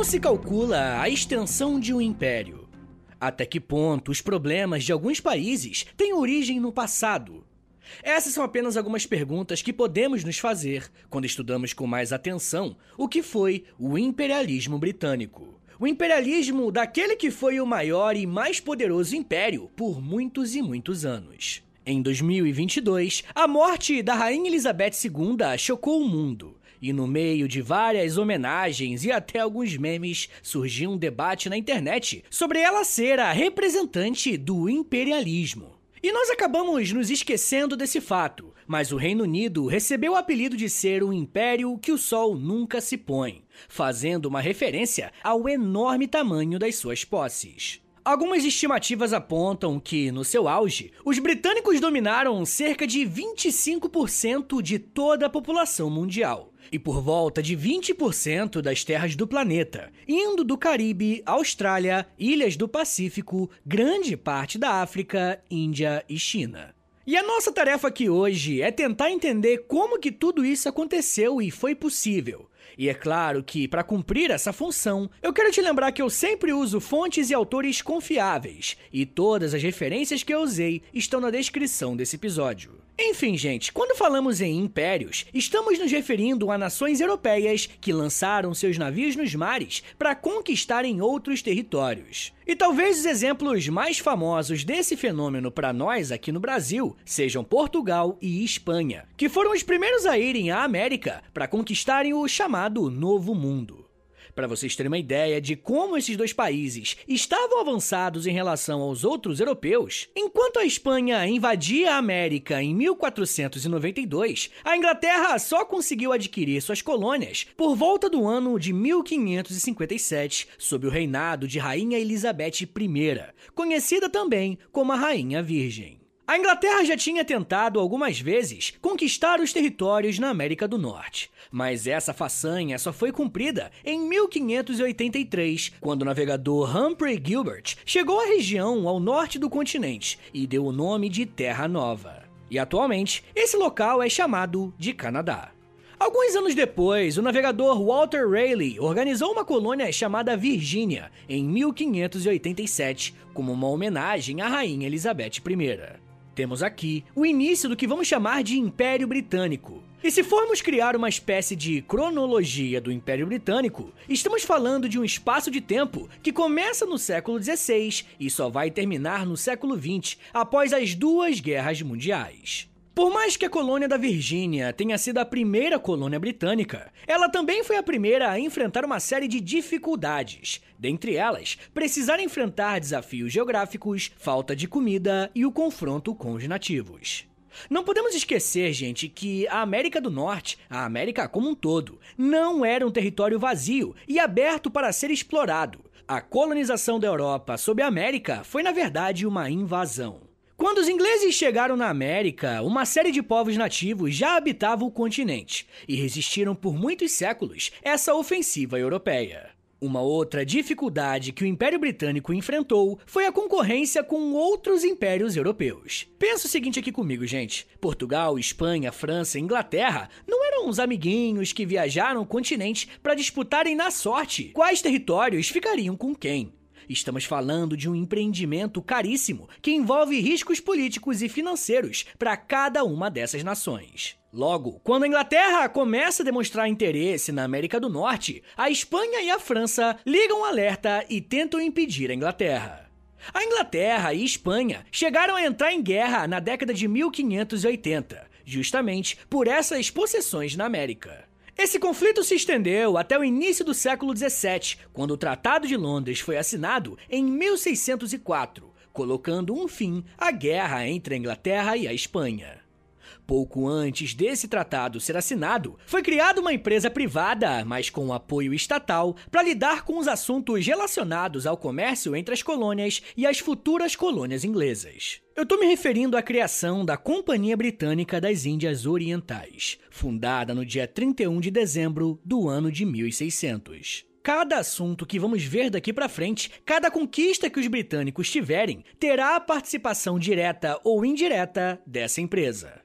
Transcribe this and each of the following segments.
Como se calcula a extensão de um império? Até que ponto os problemas de alguns países têm origem no passado? Essas são apenas algumas perguntas que podemos nos fazer quando estudamos com mais atenção o que foi o imperialismo britânico. O imperialismo daquele que foi o maior e mais poderoso império por muitos e muitos anos. Em 2022, a morte da Rainha Elizabeth II chocou o mundo. E no meio de várias homenagens e até alguns memes, surgiu um debate na internet sobre ela ser a representante do imperialismo. E nós acabamos nos esquecendo desse fato, mas o Reino Unido recebeu o apelido de ser o império que o sol nunca se põe, fazendo uma referência ao enorme tamanho das suas posses. Algumas estimativas apontam que, no seu auge, os britânicos dominaram cerca de 25% de toda a população mundial e por volta de 20% das terras do planeta, indo do Caribe, Austrália, ilhas do Pacífico, grande parte da África, Índia e China. E a nossa tarefa aqui hoje é tentar entender como que tudo isso aconteceu e foi possível, e é claro que, para cumprir essa função, eu quero te lembrar que eu sempre uso fontes e autores confiáveis, e todas as referências que eu usei estão na descrição desse episódio. Enfim, gente, quando falamos em impérios, estamos nos referindo a nações europeias que lançaram seus navios nos mares para conquistarem outros territórios. E talvez os exemplos mais famosos desse fenômeno para nós aqui no Brasil sejam Portugal e Espanha, que foram os primeiros a irem à América para conquistarem o chamado Novo Mundo. Para vocês terem uma ideia de como esses dois países estavam avançados em relação aos outros europeus, enquanto a Espanha invadia a América em 1492, a Inglaterra só conseguiu adquirir suas colônias por volta do ano de 1557, sob o reinado de Rainha Elizabeth I, conhecida também como a Rainha Virgem. A Inglaterra já tinha tentado algumas vezes conquistar os territórios na América do Norte, mas essa façanha só foi cumprida em 1583, quando o navegador Humphrey Gilbert chegou à região ao norte do continente e deu o nome de Terra Nova. E atualmente, esse local é chamado de Canadá. Alguns anos depois, o navegador Walter Raleigh organizou uma colônia chamada Virgínia em 1587 como uma homenagem à Rainha Elizabeth I. Temos aqui o início do que vamos chamar de Império Britânico. E se formos criar uma espécie de cronologia do Império Britânico, estamos falando de um espaço de tempo que começa no século XVI e só vai terminar no século XX, após as duas guerras mundiais. Por mais que a colônia da Virgínia tenha sido a primeira colônia britânica, ela também foi a primeira a enfrentar uma série de dificuldades, dentre elas, precisar enfrentar desafios geográficos, falta de comida e o confronto com os nativos. Não podemos esquecer, gente, que a América do Norte, a América como um todo, não era um território vazio e aberto para ser explorado. A colonização da Europa sob a América foi, na verdade, uma invasão. Quando os ingleses chegaram na América, uma série de povos nativos já habitava o continente e resistiram por muitos séculos essa ofensiva europeia. Uma outra dificuldade que o Império Britânico enfrentou foi a concorrência com outros impérios europeus. Pensa o seguinte aqui comigo, gente: Portugal, Espanha, França e Inglaterra não eram uns amiguinhos que viajaram o continente para disputarem na sorte quais territórios ficariam com quem. Estamos falando de um empreendimento caríssimo que envolve riscos políticos e financeiros para cada uma dessas nações. Logo, quando a Inglaterra começa a demonstrar interesse na América do Norte, a Espanha e a França ligam alerta e tentam impedir a Inglaterra. A Inglaterra e Espanha chegaram a entrar em guerra na década de 1580, justamente por essas possessões na América. Esse conflito se estendeu até o início do século XVII, quando o Tratado de Londres foi assinado em 1604, colocando um fim à guerra entre a Inglaterra e a Espanha. Pouco antes desse tratado ser assinado, foi criada uma empresa privada, mas com apoio estatal, para lidar com os assuntos relacionados ao comércio entre as colônias e as futuras colônias inglesas. Eu estou me referindo à criação da Companhia Britânica das Índias Orientais, fundada no dia 31 de dezembro do ano de 1600 cada assunto que vamos ver daqui para frente, cada conquista que os britânicos tiverem, terá a participação direta ou indireta dessa empresa.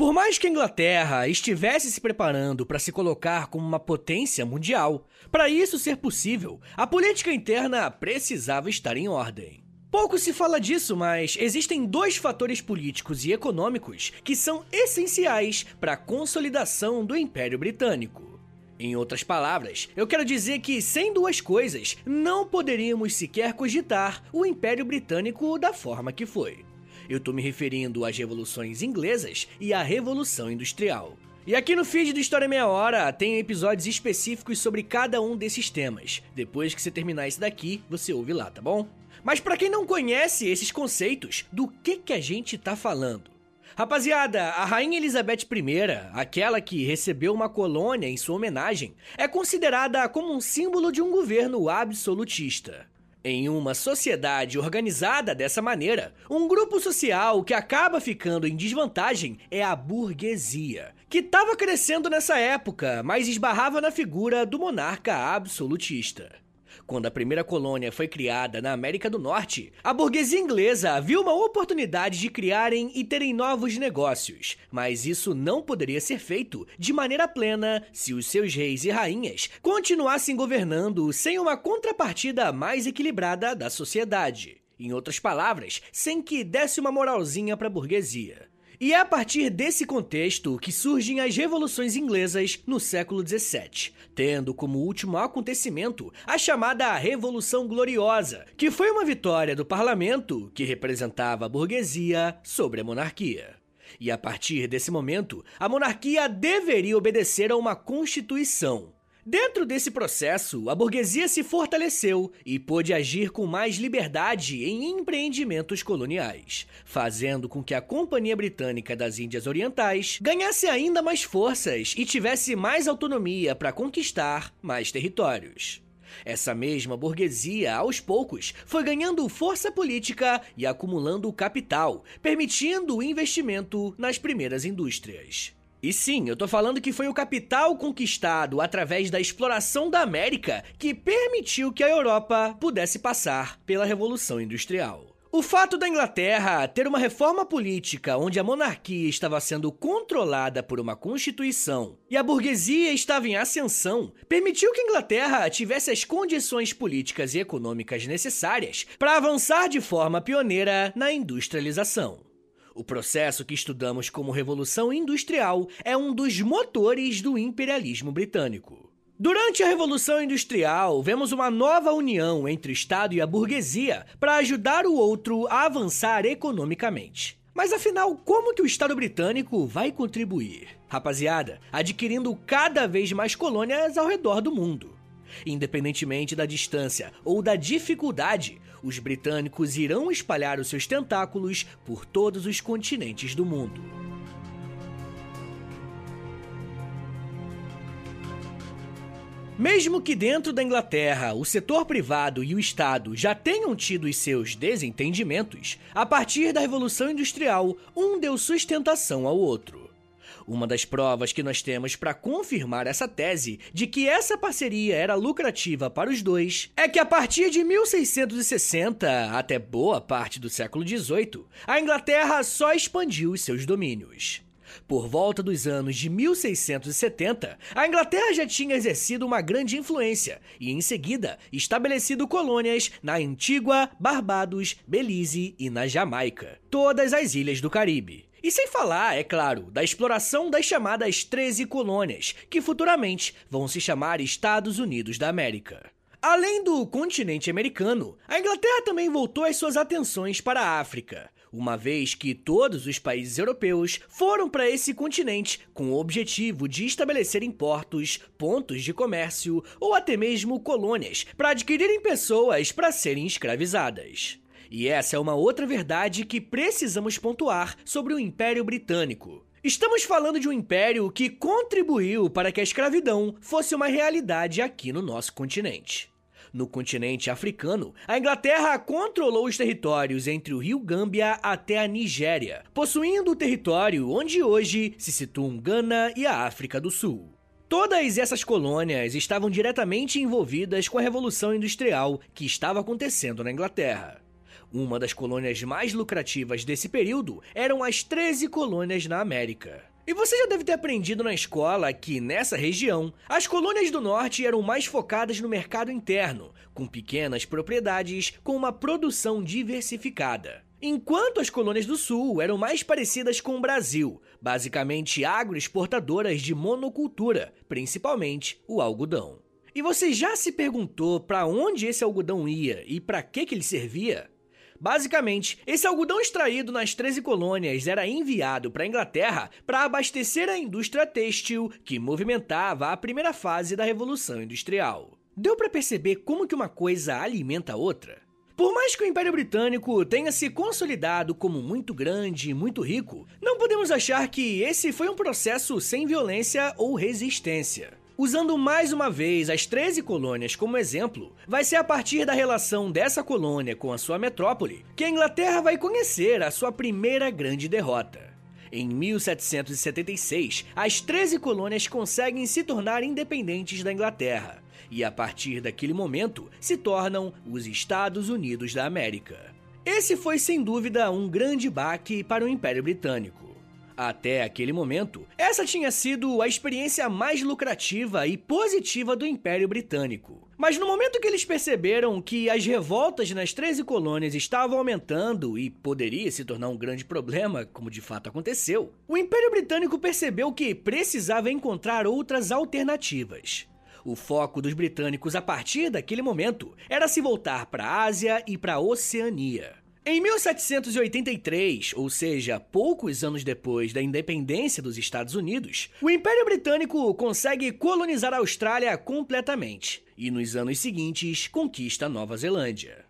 Por mais que a Inglaterra estivesse se preparando para se colocar como uma potência mundial, para isso ser possível, a política interna precisava estar em ordem. Pouco se fala disso, mas existem dois fatores políticos e econômicos que são essenciais para a consolidação do Império Britânico. Em outras palavras, eu quero dizer que sem duas coisas não poderíamos sequer cogitar o Império Britânico da forma que foi. Eu estou me referindo às revoluções inglesas e à Revolução Industrial. E aqui no feed do História Meia Hora tem episódios específicos sobre cada um desses temas. Depois que você terminar esse daqui, você ouve lá, tá bom? Mas para quem não conhece esses conceitos, do que que a gente tá falando? Rapaziada, a Rainha Elizabeth I, aquela que recebeu uma colônia em sua homenagem, é considerada como um símbolo de um governo absolutista. Em uma sociedade organizada dessa maneira, um grupo social que acaba ficando em desvantagem é a burguesia, que estava crescendo nessa época, mas esbarrava na figura do monarca absolutista. Quando a primeira colônia foi criada na América do Norte, a burguesia inglesa viu uma oportunidade de criarem e terem novos negócios, mas isso não poderia ser feito de maneira plena se os seus reis e rainhas continuassem governando sem uma contrapartida mais equilibrada da sociedade. Em outras palavras, sem que desse uma moralzinha para a burguesia. E é a partir desse contexto que surgem as revoluções inglesas no século XVII, tendo como último acontecimento a chamada Revolução Gloriosa, que foi uma vitória do parlamento, que representava a burguesia, sobre a monarquia. E a partir desse momento, a monarquia deveria obedecer a uma constituição, Dentro desse processo, a burguesia se fortaleceu e pôde agir com mais liberdade em empreendimentos coloniais, fazendo com que a Companhia Britânica das Índias Orientais ganhasse ainda mais forças e tivesse mais autonomia para conquistar mais territórios. Essa mesma burguesia, aos poucos, foi ganhando força política e acumulando capital, permitindo o investimento nas primeiras indústrias. E sim, eu tô falando que foi o capital conquistado através da exploração da América que permitiu que a Europa pudesse passar pela Revolução Industrial. O fato da Inglaterra ter uma reforma política onde a monarquia estava sendo controlada por uma constituição e a burguesia estava em ascensão permitiu que a Inglaterra tivesse as condições políticas e econômicas necessárias para avançar de forma pioneira na industrialização. O processo que estudamos como Revolução Industrial é um dos motores do imperialismo britânico. Durante a Revolução Industrial, vemos uma nova união entre o Estado e a burguesia para ajudar o outro a avançar economicamente. Mas afinal, como que o Estado britânico vai contribuir? Rapaziada, adquirindo cada vez mais colônias ao redor do mundo. Independentemente da distância ou da dificuldade, os britânicos irão espalhar os seus tentáculos por todos os continentes do mundo. Mesmo que dentro da Inglaterra o setor privado e o Estado já tenham tido os seus desentendimentos, a partir da Revolução Industrial, um deu sustentação ao outro. Uma das provas que nós temos para confirmar essa tese de que essa parceria era lucrativa para os dois é que a partir de 1660 até boa parte do século XVIII, a Inglaterra só expandiu seus domínios. Por volta dos anos de 1670, a Inglaterra já tinha exercido uma grande influência e, em seguida, estabelecido colônias na Antigua, Barbados, Belize e na Jamaica, todas as ilhas do Caribe. E sem falar, é claro, da exploração das chamadas 13 colônias, que futuramente vão se chamar Estados Unidos da América. Além do continente americano, a Inglaterra também voltou as suas atenções para a África, uma vez que todos os países europeus foram para esse continente com o objetivo de estabelecerem portos, pontos de comércio ou até mesmo colônias para adquirirem pessoas para serem escravizadas. E essa é uma outra verdade que precisamos pontuar sobre o Império Britânico. Estamos falando de um império que contribuiu para que a escravidão fosse uma realidade aqui no nosso continente. No continente africano, a Inglaterra controlou os territórios entre o rio Gâmbia até a Nigéria, possuindo o território onde hoje se situam Gana e a África do Sul. Todas essas colônias estavam diretamente envolvidas com a Revolução Industrial que estava acontecendo na Inglaterra. Uma das colônias mais lucrativas desse período eram as 13 colônias na América. E você já deve ter aprendido na escola que, nessa região, as colônias do norte eram mais focadas no mercado interno, com pequenas propriedades com uma produção diversificada. Enquanto as colônias do sul eram mais parecidas com o Brasil, basicamente agroexportadoras de monocultura, principalmente o algodão. E você já se perguntou para onde esse algodão ia e para que, que ele servia? Basicamente, esse algodão extraído nas 13 colônias era enviado para a Inglaterra para abastecer a indústria têxtil que movimentava a primeira fase da Revolução Industrial. Deu para perceber como que uma coisa alimenta a outra? Por mais que o Império Britânico tenha se consolidado como muito grande e muito rico, não podemos achar que esse foi um processo sem violência ou resistência. Usando mais uma vez as 13 colônias como exemplo, vai ser a partir da relação dessa colônia com a sua metrópole que a Inglaterra vai conhecer a sua primeira grande derrota. Em 1776, as 13 colônias conseguem se tornar independentes da Inglaterra, e a partir daquele momento se tornam os Estados Unidos da América. Esse foi sem dúvida um grande baque para o Império Britânico. Até aquele momento, essa tinha sido a experiência mais lucrativa e positiva do Império Britânico. Mas no momento que eles perceberam que as revoltas nas 13 colônias estavam aumentando e poderia se tornar um grande problema, como de fato aconteceu, o Império Britânico percebeu que precisava encontrar outras alternativas. O foco dos britânicos a partir daquele momento era se voltar para a Ásia e para a Oceania. Em 1783, ou seja, poucos anos depois da independência dos Estados Unidos, o Império Britânico consegue colonizar a Austrália completamente e, nos anos seguintes, conquista Nova Zelândia.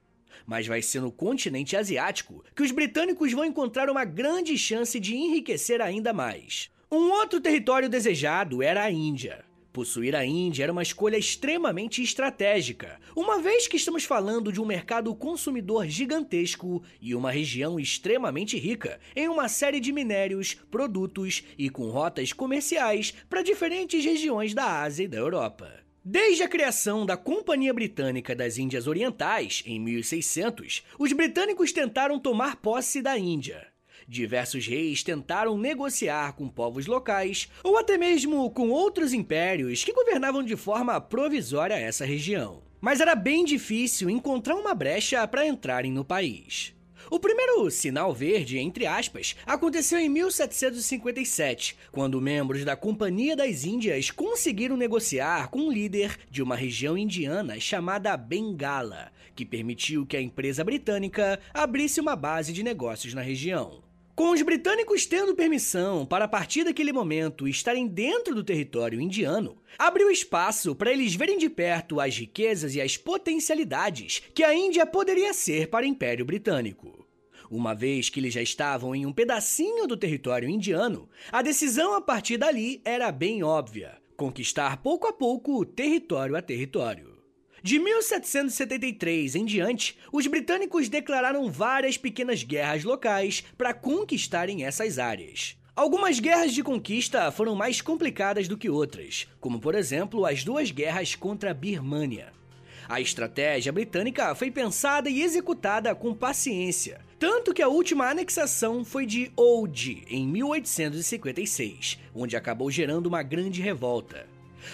Mas vai ser no continente asiático que os britânicos vão encontrar uma grande chance de enriquecer ainda mais. Um outro território desejado era a Índia. Possuir a Índia era uma escolha extremamente estratégica, uma vez que estamos falando de um mercado consumidor gigantesco e uma região extremamente rica em uma série de minérios, produtos e com rotas comerciais para diferentes regiões da Ásia e da Europa. Desde a criação da Companhia Britânica das Índias Orientais, em 1600, os britânicos tentaram tomar posse da Índia. Diversos reis tentaram negociar com povos locais ou até mesmo com outros impérios que governavam de forma provisória essa região. Mas era bem difícil encontrar uma brecha para entrarem no país. O primeiro sinal verde, entre aspas, aconteceu em 1757, quando membros da Companhia das Índias conseguiram negociar com um líder de uma região indiana chamada Bengala, que permitiu que a empresa britânica abrisse uma base de negócios na região. Com os britânicos tendo permissão para a partir daquele momento estarem dentro do território indiano, abriu espaço para eles verem de perto as riquezas e as potencialidades que a Índia poderia ser para o Império Britânico. Uma vez que eles já estavam em um pedacinho do território indiano, a decisão a partir dali era bem óbvia: conquistar pouco a pouco território a território. De 1773 em diante, os britânicos declararam várias pequenas guerras locais para conquistarem essas áreas. Algumas guerras de conquista foram mais complicadas do que outras, como por exemplo as duas guerras contra a Birmânia. A estratégia britânica foi pensada e executada com paciência, tanto que a última anexação foi de Oudh em 1856, onde acabou gerando uma grande revolta.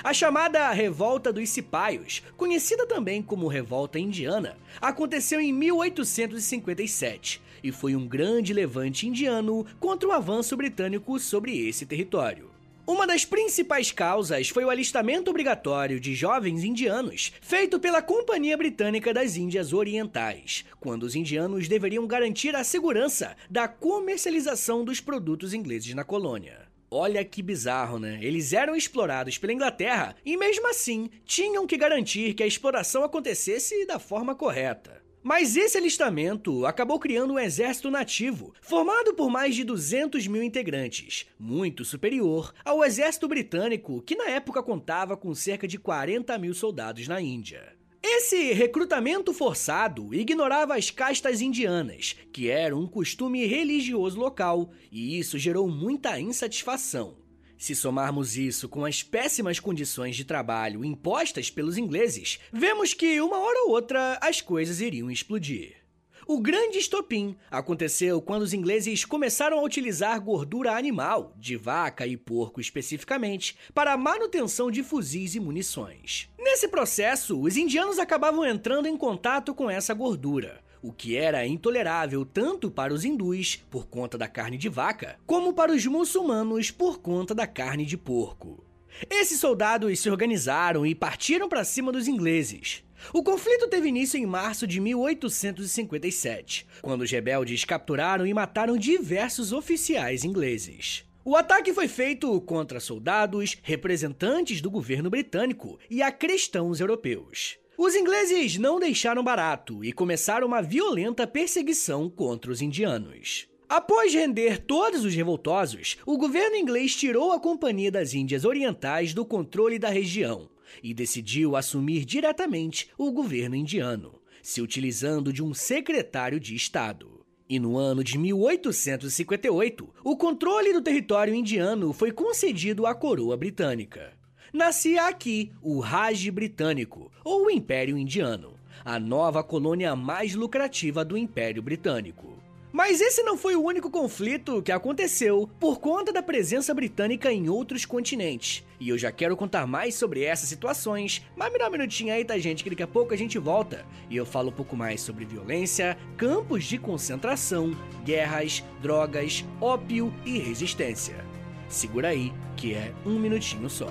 A chamada Revolta dos Cipaios, conhecida também como Revolta Indiana, aconteceu em 1857 e foi um grande levante indiano contra o avanço britânico sobre esse território. Uma das principais causas foi o alistamento obrigatório de jovens indianos, feito pela Companhia Britânica das Índias Orientais, quando os indianos deveriam garantir a segurança da comercialização dos produtos ingleses na colônia. Olha que bizarro, né? Eles eram explorados pela Inglaterra e, mesmo assim, tinham que garantir que a exploração acontecesse da forma correta. Mas esse alistamento acabou criando um exército nativo, formado por mais de 200 mil integrantes, muito superior ao exército britânico, que na época contava com cerca de 40 mil soldados na Índia. Esse recrutamento forçado ignorava as castas indianas, que era um costume religioso local, e isso gerou muita insatisfação. Se somarmos isso com as péssimas condições de trabalho impostas pelos ingleses, vemos que uma hora ou outra as coisas iriam explodir. O grande estopim aconteceu quando os ingleses começaram a utilizar gordura animal, de vaca e porco especificamente, para a manutenção de fuzis e munições. Nesse processo, os indianos acabavam entrando em contato com essa gordura, o que era intolerável tanto para os hindus, por conta da carne de vaca, como para os muçulmanos, por conta da carne de porco. Esses soldados se organizaram e partiram para cima dos ingleses. O conflito teve início em março de 1857, quando os rebeldes capturaram e mataram diversos oficiais ingleses. O ataque foi feito contra soldados, representantes do governo britânico e a cristãos europeus. Os ingleses não deixaram barato e começaram uma violenta perseguição contra os indianos. Após render todos os revoltosos, o governo inglês tirou a Companhia das Índias Orientais do controle da região e decidiu assumir diretamente o governo indiano, se utilizando de um secretário de Estado. E no ano de 1858, o controle do território indiano foi concedido à coroa britânica. Nascia aqui o Raj britânico, ou Império Indiano, a nova colônia mais lucrativa do Império Britânico. Mas esse não foi o único conflito que aconteceu por conta da presença britânica em outros continentes. E eu já quero contar mais sobre essas situações, mas me dá um minutinho aí, tá, gente? Que daqui a pouco a gente volta e eu falo um pouco mais sobre violência, campos de concentração, guerras, drogas, ópio e resistência. Segura aí, que é um minutinho só.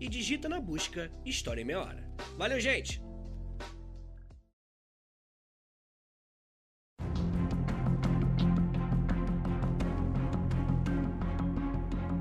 e digita na busca História em Meia Hora. Valeu, gente!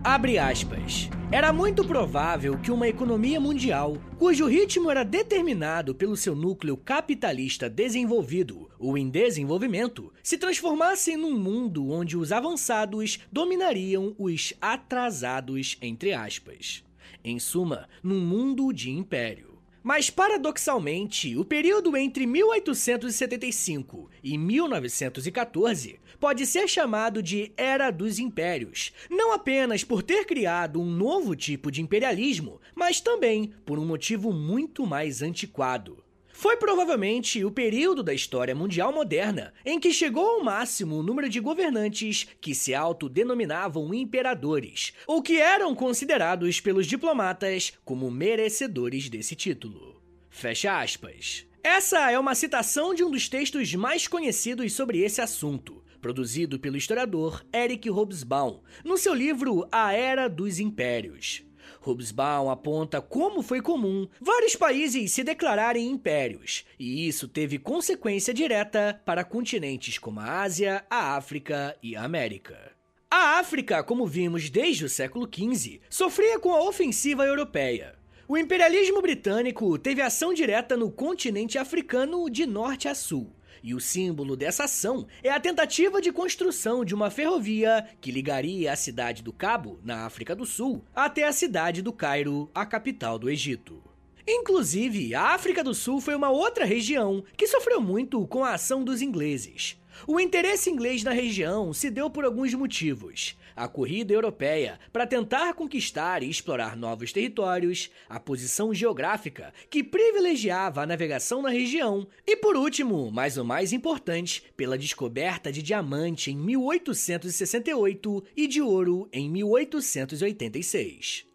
Abre aspas. Era muito provável que uma economia mundial, cujo ritmo era determinado pelo seu núcleo capitalista desenvolvido ou em desenvolvimento, se transformasse num mundo onde os avançados dominariam os atrasados, entre aspas. Em suma, num mundo de império. Mas paradoxalmente, o período entre 1875 e 1914 pode ser chamado de Era dos Impérios, não apenas por ter criado um novo tipo de imperialismo, mas também por um motivo muito mais antiquado. Foi provavelmente o período da história mundial moderna em que chegou ao máximo o número de governantes que se autodenominavam imperadores, ou que eram considerados pelos diplomatas como merecedores desse título. Fecha aspas. Essa é uma citação de um dos textos mais conhecidos sobre esse assunto, produzido pelo historiador Eric Hobsbawm, no seu livro A Era dos Impérios. Hobsbawm aponta como foi comum vários países se declararem impérios, e isso teve consequência direta para continentes como a Ásia, a África e a América. A África, como vimos desde o século XV, sofria com a ofensiva europeia. O imperialismo britânico teve ação direta no continente africano de norte a sul, e o símbolo dessa ação é a tentativa de construção de uma ferrovia que ligaria a cidade do Cabo, na África do Sul, até a cidade do Cairo, a capital do Egito. Inclusive, a África do Sul foi uma outra região que sofreu muito com a ação dos ingleses. O interesse inglês na região se deu por alguns motivos a corrida europeia para tentar conquistar e explorar novos territórios, a posição geográfica que privilegiava a navegação na região e, por último, mas o mais importante, pela descoberta de diamante em 1868 e de ouro em 1886.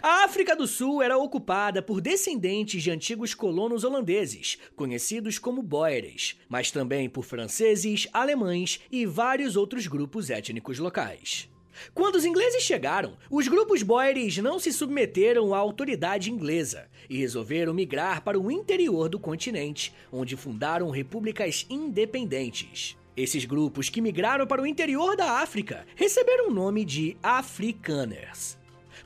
A África do Sul era ocupada por descendentes de antigos colonos holandeses, conhecidos como boeres, mas também por franceses, alemães e vários outros grupos étnicos locais. Quando os ingleses chegaram, os grupos boeres não se submeteram à autoridade inglesa e resolveram migrar para o interior do continente, onde fundaram repúblicas independentes. Esses grupos que migraram para o interior da África receberam o nome de Afrikaners.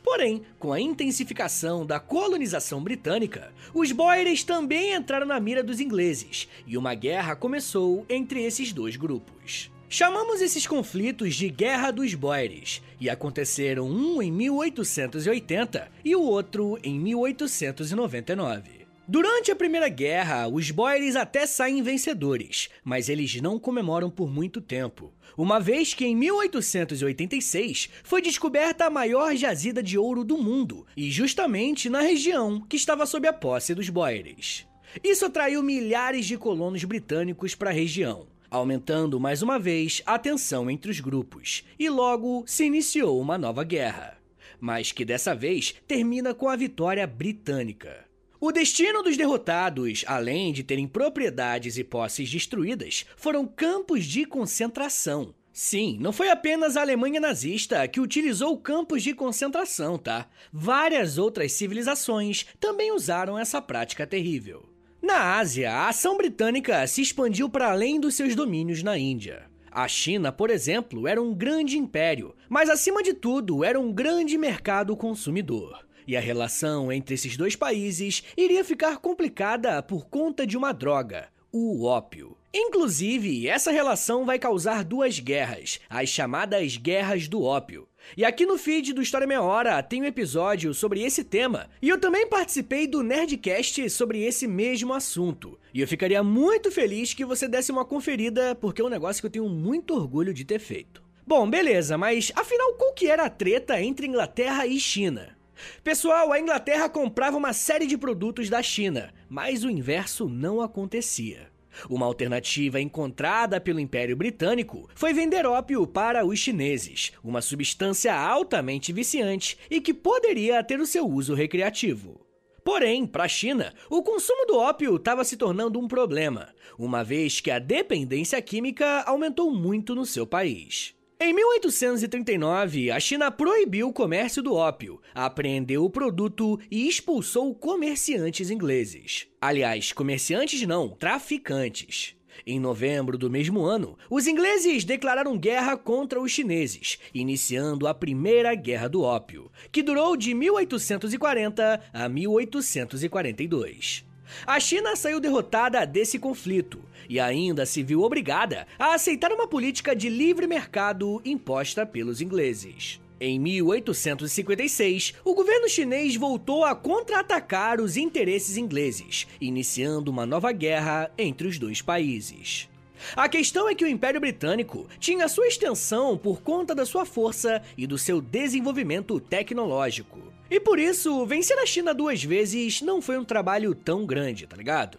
Porém, com a intensificação da colonização britânica, os Boeres também entraram na mira dos ingleses e uma guerra começou entre esses dois grupos. Chamamos esses conflitos de Guerra dos Boeres e aconteceram um em 1880 e o outro em 1899. Durante a Primeira Guerra, os Boeres até saem vencedores, mas eles não comemoram por muito tempo, uma vez que em 1886 foi descoberta a maior jazida de ouro do mundo, e justamente na região que estava sob a posse dos Boeres. Isso atraiu milhares de colonos britânicos para a região, aumentando mais uma vez a tensão entre os grupos, e logo se iniciou uma nova guerra, mas que dessa vez termina com a vitória britânica. O destino dos derrotados, além de terem propriedades e posses destruídas, foram campos de concentração. Sim, não foi apenas a Alemanha nazista que utilizou campos de concentração, tá? Várias outras civilizações também usaram essa prática terrível. Na Ásia, a ação britânica se expandiu para além dos seus domínios na Índia. A China, por exemplo, era um grande império, mas acima de tudo era um grande mercado consumidor e a relação entre esses dois países iria ficar complicada por conta de uma droga, o ópio. Inclusive, essa relação vai causar duas guerras, as chamadas Guerras do Ópio. E aqui no feed do História Meia Hora tem um episódio sobre esse tema, e eu também participei do Nerdcast sobre esse mesmo assunto. E eu ficaria muito feliz que você desse uma conferida, porque é um negócio que eu tenho muito orgulho de ter feito. Bom, beleza, mas afinal qual que era a treta entre Inglaterra e China? Pessoal, a Inglaterra comprava uma série de produtos da China, mas o inverso não acontecia. Uma alternativa encontrada pelo Império Britânico foi vender ópio para os chineses, uma substância altamente viciante e que poderia ter o seu uso recreativo. Porém, para a China, o consumo do ópio estava se tornando um problema, uma vez que a dependência química aumentou muito no seu país. Em 1839, a China proibiu o comércio do ópio, apreendeu o produto e expulsou comerciantes ingleses. Aliás, comerciantes não, traficantes. Em novembro do mesmo ano, os ingleses declararam guerra contra os chineses, iniciando a Primeira Guerra do Ópio, que durou de 1840 a 1842. A China saiu derrotada desse conflito e ainda se viu obrigada a aceitar uma política de livre mercado imposta pelos ingleses. Em 1856, o governo chinês voltou a contra-atacar os interesses ingleses, iniciando uma nova guerra entre os dois países. A questão é que o Império Britânico tinha sua extensão por conta da sua força e do seu desenvolvimento tecnológico. E por isso, vencer a China duas vezes não foi um trabalho tão grande, tá ligado?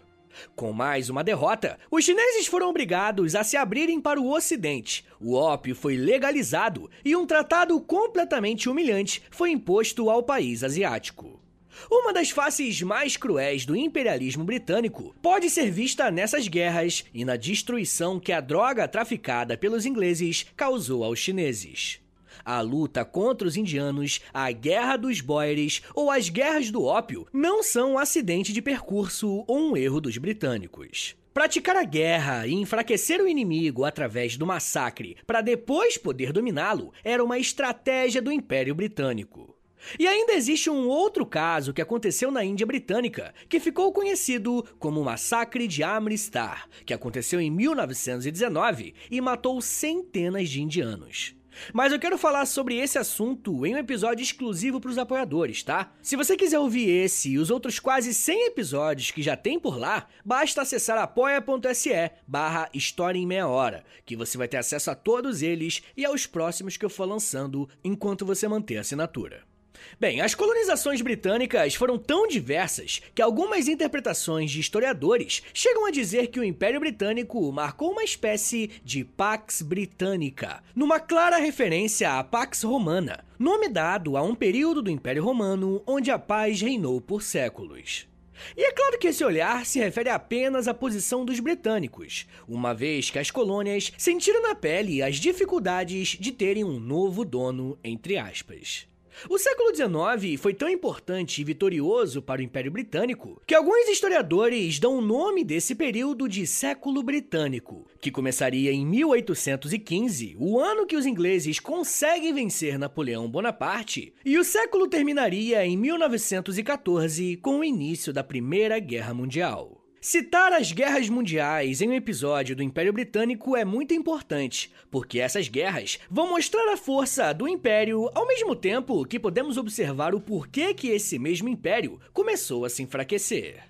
Com mais uma derrota, os chineses foram obrigados a se abrirem para o Ocidente. O ópio foi legalizado e um tratado completamente humilhante foi imposto ao país asiático. Uma das faces mais cruéis do imperialismo britânico pode ser vista nessas guerras e na destruição que a droga traficada pelos ingleses causou aos chineses. A luta contra os indianos, a Guerra dos Boeres ou as Guerras do Ópio não são um acidente de percurso ou um erro dos britânicos. Praticar a guerra e enfraquecer o inimigo através do massacre para depois poder dominá-lo era uma estratégia do Império Britânico. E ainda existe um outro caso que aconteceu na Índia Britânica, que ficou conhecido como o Massacre de Amritsar, que aconteceu em 1919 e matou centenas de indianos. Mas eu quero falar sobre esse assunto em um episódio exclusivo para os apoiadores, tá? Se você quiser ouvir esse e os outros quase 100 episódios que já tem por lá, basta acessar apoia.se barra História em Meia Hora, que você vai ter acesso a todos eles e aos próximos que eu for lançando enquanto você manter a assinatura. Bem, as colonizações britânicas foram tão diversas que algumas interpretações de historiadores chegam a dizer que o Império Britânico marcou uma espécie de Pax Britannica, numa clara referência à Pax Romana, nome dado a um período do Império Romano onde a paz reinou por séculos. E é claro que esse olhar se refere apenas à posição dos britânicos, uma vez que as colônias sentiram na pele as dificuldades de terem um novo dono, entre aspas. O século XIX foi tão importante e vitorioso para o Império Britânico que alguns historiadores dão o nome desse período de século britânico, que começaria em 1815, o ano que os ingleses conseguem vencer Napoleão Bonaparte, e o século terminaria em 1914 com o início da Primeira Guerra Mundial. Citar as guerras mundiais em um episódio do Império Britânico é muito importante, porque essas guerras vão mostrar a força do Império ao mesmo tempo que podemos observar o porquê que esse mesmo Império começou a se enfraquecer.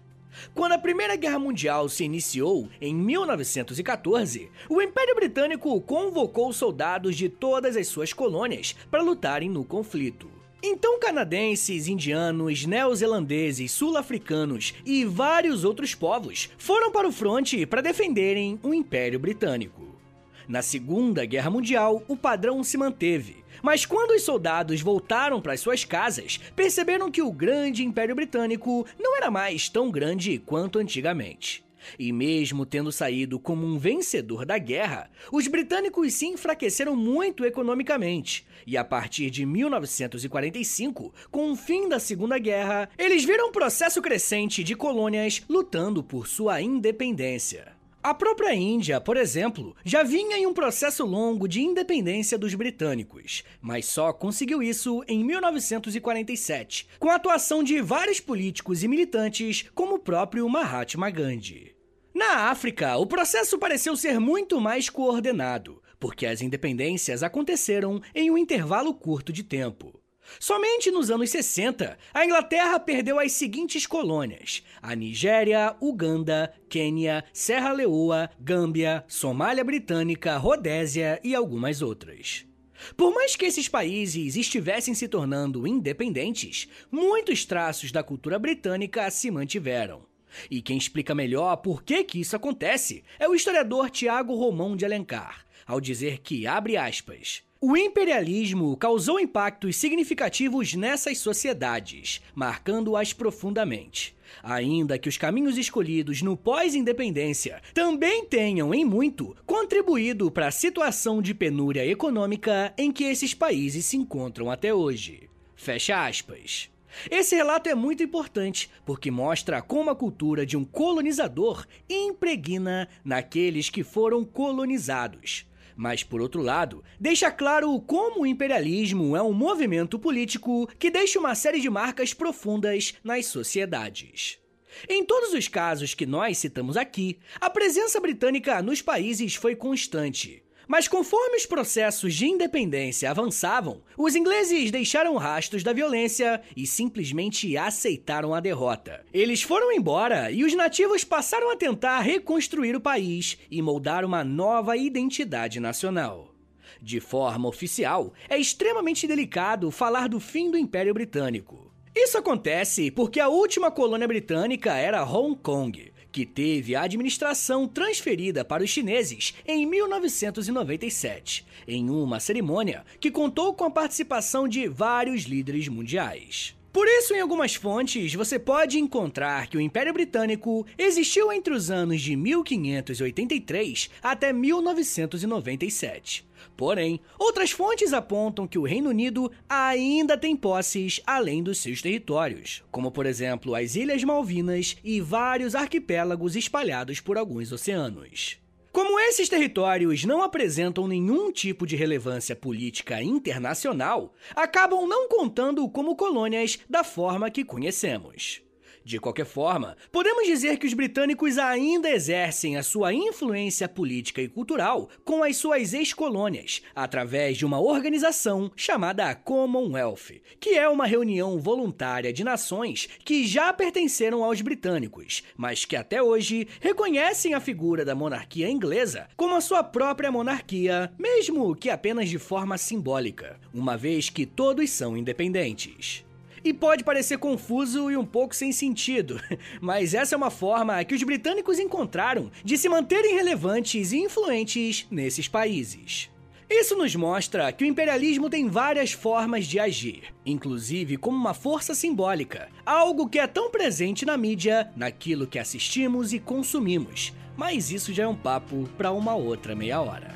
Quando a Primeira Guerra Mundial se iniciou, em 1914, o Império Britânico convocou soldados de todas as suas colônias para lutarem no conflito. Então, canadenses, indianos, neozelandeses, sul-africanos e vários outros povos foram para o fronte para defenderem o Império Britânico. Na Segunda Guerra Mundial, o padrão se manteve, mas quando os soldados voltaram para suas casas, perceberam que o grande Império Britânico não era mais tão grande quanto antigamente. E mesmo tendo saído como um vencedor da guerra, os britânicos se enfraqueceram muito economicamente. E a partir de 1945, com o fim da Segunda Guerra, eles viram um processo crescente de colônias lutando por sua independência. A própria Índia, por exemplo, já vinha em um processo longo de independência dos britânicos, mas só conseguiu isso em 1947, com a atuação de vários políticos e militantes, como o próprio Mahatma Gandhi. Na África, o processo pareceu ser muito mais coordenado, porque as independências aconteceram em um intervalo curto de tempo. Somente nos anos 60, a Inglaterra perdeu as seguintes colônias: a Nigéria, Uganda, Quênia, Serra Leoa, Gâmbia, Somália Britânica, Rodésia e algumas outras. Por mais que esses países estivessem se tornando independentes, muitos traços da cultura britânica se mantiveram. E quem explica melhor por que, que isso acontece é o historiador Tiago Romão de Alencar, ao dizer que, abre aspas, o imperialismo causou impactos significativos nessas sociedades, marcando-as profundamente. Ainda que os caminhos escolhidos no pós-independência também tenham, em muito, contribuído para a situação de penúria econômica em que esses países se encontram até hoje. Fecha aspas. Esse relato é muito importante porque mostra como a cultura de um colonizador impregna naqueles que foram colonizados. Mas, por outro lado, deixa claro como o imperialismo é um movimento político que deixa uma série de marcas profundas nas sociedades. Em todos os casos que nós citamos aqui, a presença britânica nos países foi constante. Mas conforme os processos de independência avançavam, os ingleses deixaram rastros da violência e simplesmente aceitaram a derrota. Eles foram embora e os nativos passaram a tentar reconstruir o país e moldar uma nova identidade nacional. De forma oficial, é extremamente delicado falar do fim do Império Britânico. Isso acontece porque a última colônia britânica era Hong Kong, que teve a administração transferida para os chineses em 1997, em uma cerimônia que contou com a participação de vários líderes mundiais. Por isso, em algumas fontes, você pode encontrar que o Império Britânico existiu entre os anos de 1583 até 1997. Porém, outras fontes apontam que o Reino Unido ainda tem posses além dos seus territórios, como por exemplo as Ilhas Malvinas e vários arquipélagos espalhados por alguns oceanos. Como esses territórios não apresentam nenhum tipo de relevância política internacional, acabam não contando como colônias da forma que conhecemos. De qualquer forma, podemos dizer que os britânicos ainda exercem a sua influência política e cultural com as suas ex-colônias, através de uma organização chamada Commonwealth, que é uma reunião voluntária de nações que já pertenceram aos britânicos, mas que até hoje reconhecem a figura da monarquia inglesa como a sua própria monarquia, mesmo que apenas de forma simbólica, uma vez que todos são independentes. E pode parecer confuso e um pouco sem sentido, mas essa é uma forma que os britânicos encontraram de se manterem relevantes e influentes nesses países. Isso nos mostra que o imperialismo tem várias formas de agir, inclusive como uma força simbólica, algo que é tão presente na mídia, naquilo que assistimos e consumimos. Mas isso já é um papo para uma outra meia hora.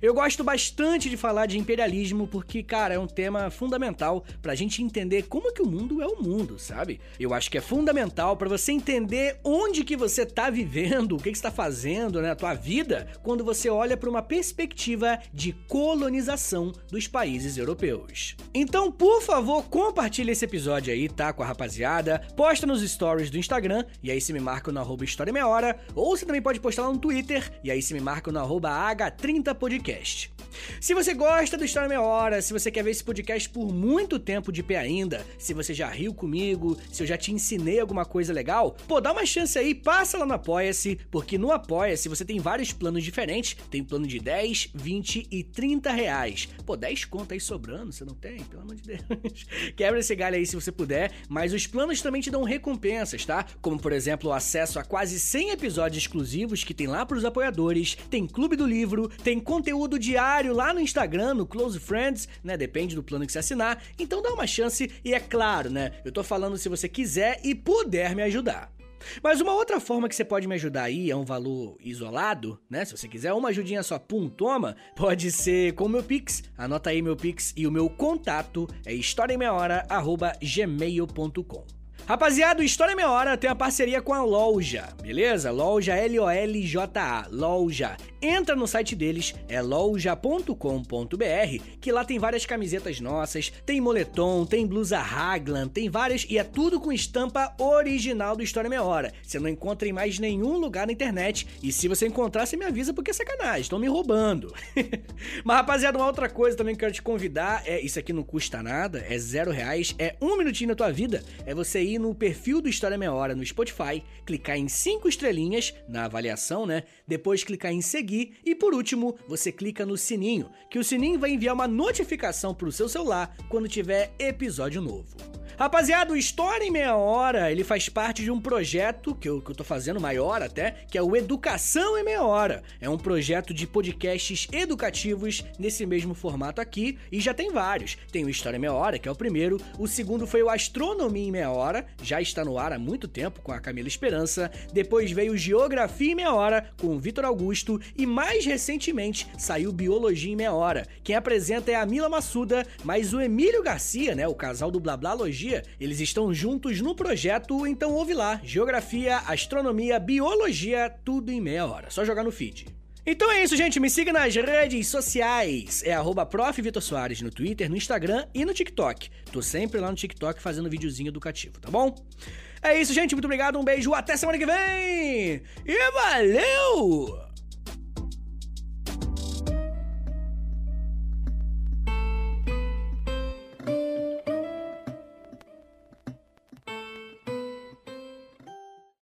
Eu gosto bastante de falar de imperialismo porque, cara, é um tema fundamental pra gente entender como que o mundo é o mundo, sabe? Eu acho que é fundamental para você entender onde que você tá vivendo, o que que está fazendo na né, tua vida, quando você olha para uma perspectiva de colonização dos países europeus. Então, por favor, compartilhe esse episódio aí, tá, com a rapaziada, posta nos stories do Instagram, e aí se me marca no arroba História Meia Hora, ou você também pode postar lá no Twitter, e aí se me marca no arroba H30podcast podcast podcast. Se você gosta do História Meia Hora, se você quer ver esse podcast por muito tempo de pé ainda, se você já riu comigo, se eu já te ensinei alguma coisa legal, pô, dá uma chance aí, passa lá no Apoia-se, porque no Apoia-se você tem vários planos diferentes, tem plano de 10, 20 e 30 reais. Pô, 10 conto aí sobrando, você não tem? Pelo amor de Deus. Quebra esse galho aí se você puder, mas os planos também te dão recompensas, tá? Como, por exemplo, o acesso a quase 100 episódios exclusivos que tem lá pros apoiadores, tem clube do livro, tem conteúdo conteúdo lá no Instagram, no Close Friends, né? Depende do plano que você assinar. Então dá uma chance e é claro, né? Eu tô falando se você quiser e puder me ajudar. Mas uma outra forma que você pode me ajudar aí é um valor isolado, né? Se você quiser uma ajudinha só, pum, toma, pode ser com o meu Pix. Anota aí meu Pix e o meu contato é historiaemmeiahora@gmail.com. Rapaziada, o História Meia Hora tem a parceria com a Loja, beleza? Loja L-O-L-J-A, Loja. Entra no site deles, é loja.com.br, que lá tem várias camisetas nossas, tem moletom, tem blusa Raglan, tem várias e é tudo com estampa original do História Meia Hora. Você não encontra em mais nenhum lugar na internet e se você encontrar, você me avisa porque é sacanagem, estão me roubando. Mas rapaziada, uma outra coisa também que eu quero te convidar é, isso aqui não custa nada, é zero reais, é um minutinho na tua vida, é você ir no perfil do História Meia Hora no Spotify, clicar em cinco estrelinhas na avaliação, né? Depois clicar em seguir seguir e por último, você clica no sininho, que o sininho vai enviar uma notificação para o seu celular quando tiver episódio novo. Rapaziada, o História em Meia Hora, ele faz parte de um projeto que eu, que eu tô fazendo maior até, que é o Educação em Meia Hora. É um projeto de podcasts educativos nesse mesmo formato aqui, e já tem vários. Tem o História em Meia Hora, que é o primeiro, o segundo foi o Astronomia em Meia Hora, já está no ar há muito tempo com a Camila Esperança, depois veio Geografia em Meia Hora, com o Vitor Augusto, e mais recentemente saiu Biologia em Meia Hora. Quem apresenta é a Mila Massuda, mas o Emílio Garcia, né, o casal do Blablalogia, Eles estão juntos no projeto, então ouve lá. Geografia, Astronomia, Biologia, tudo em meia hora. Só jogar no feed. Então é isso, gente. Me siga nas redes sociais. É arroba Soares no Twitter, no Instagram e no TikTok. Tô sempre lá no TikTok fazendo videozinho educativo, tá bom? É isso, gente. Muito obrigado, um beijo, até semana que vem! E valeu!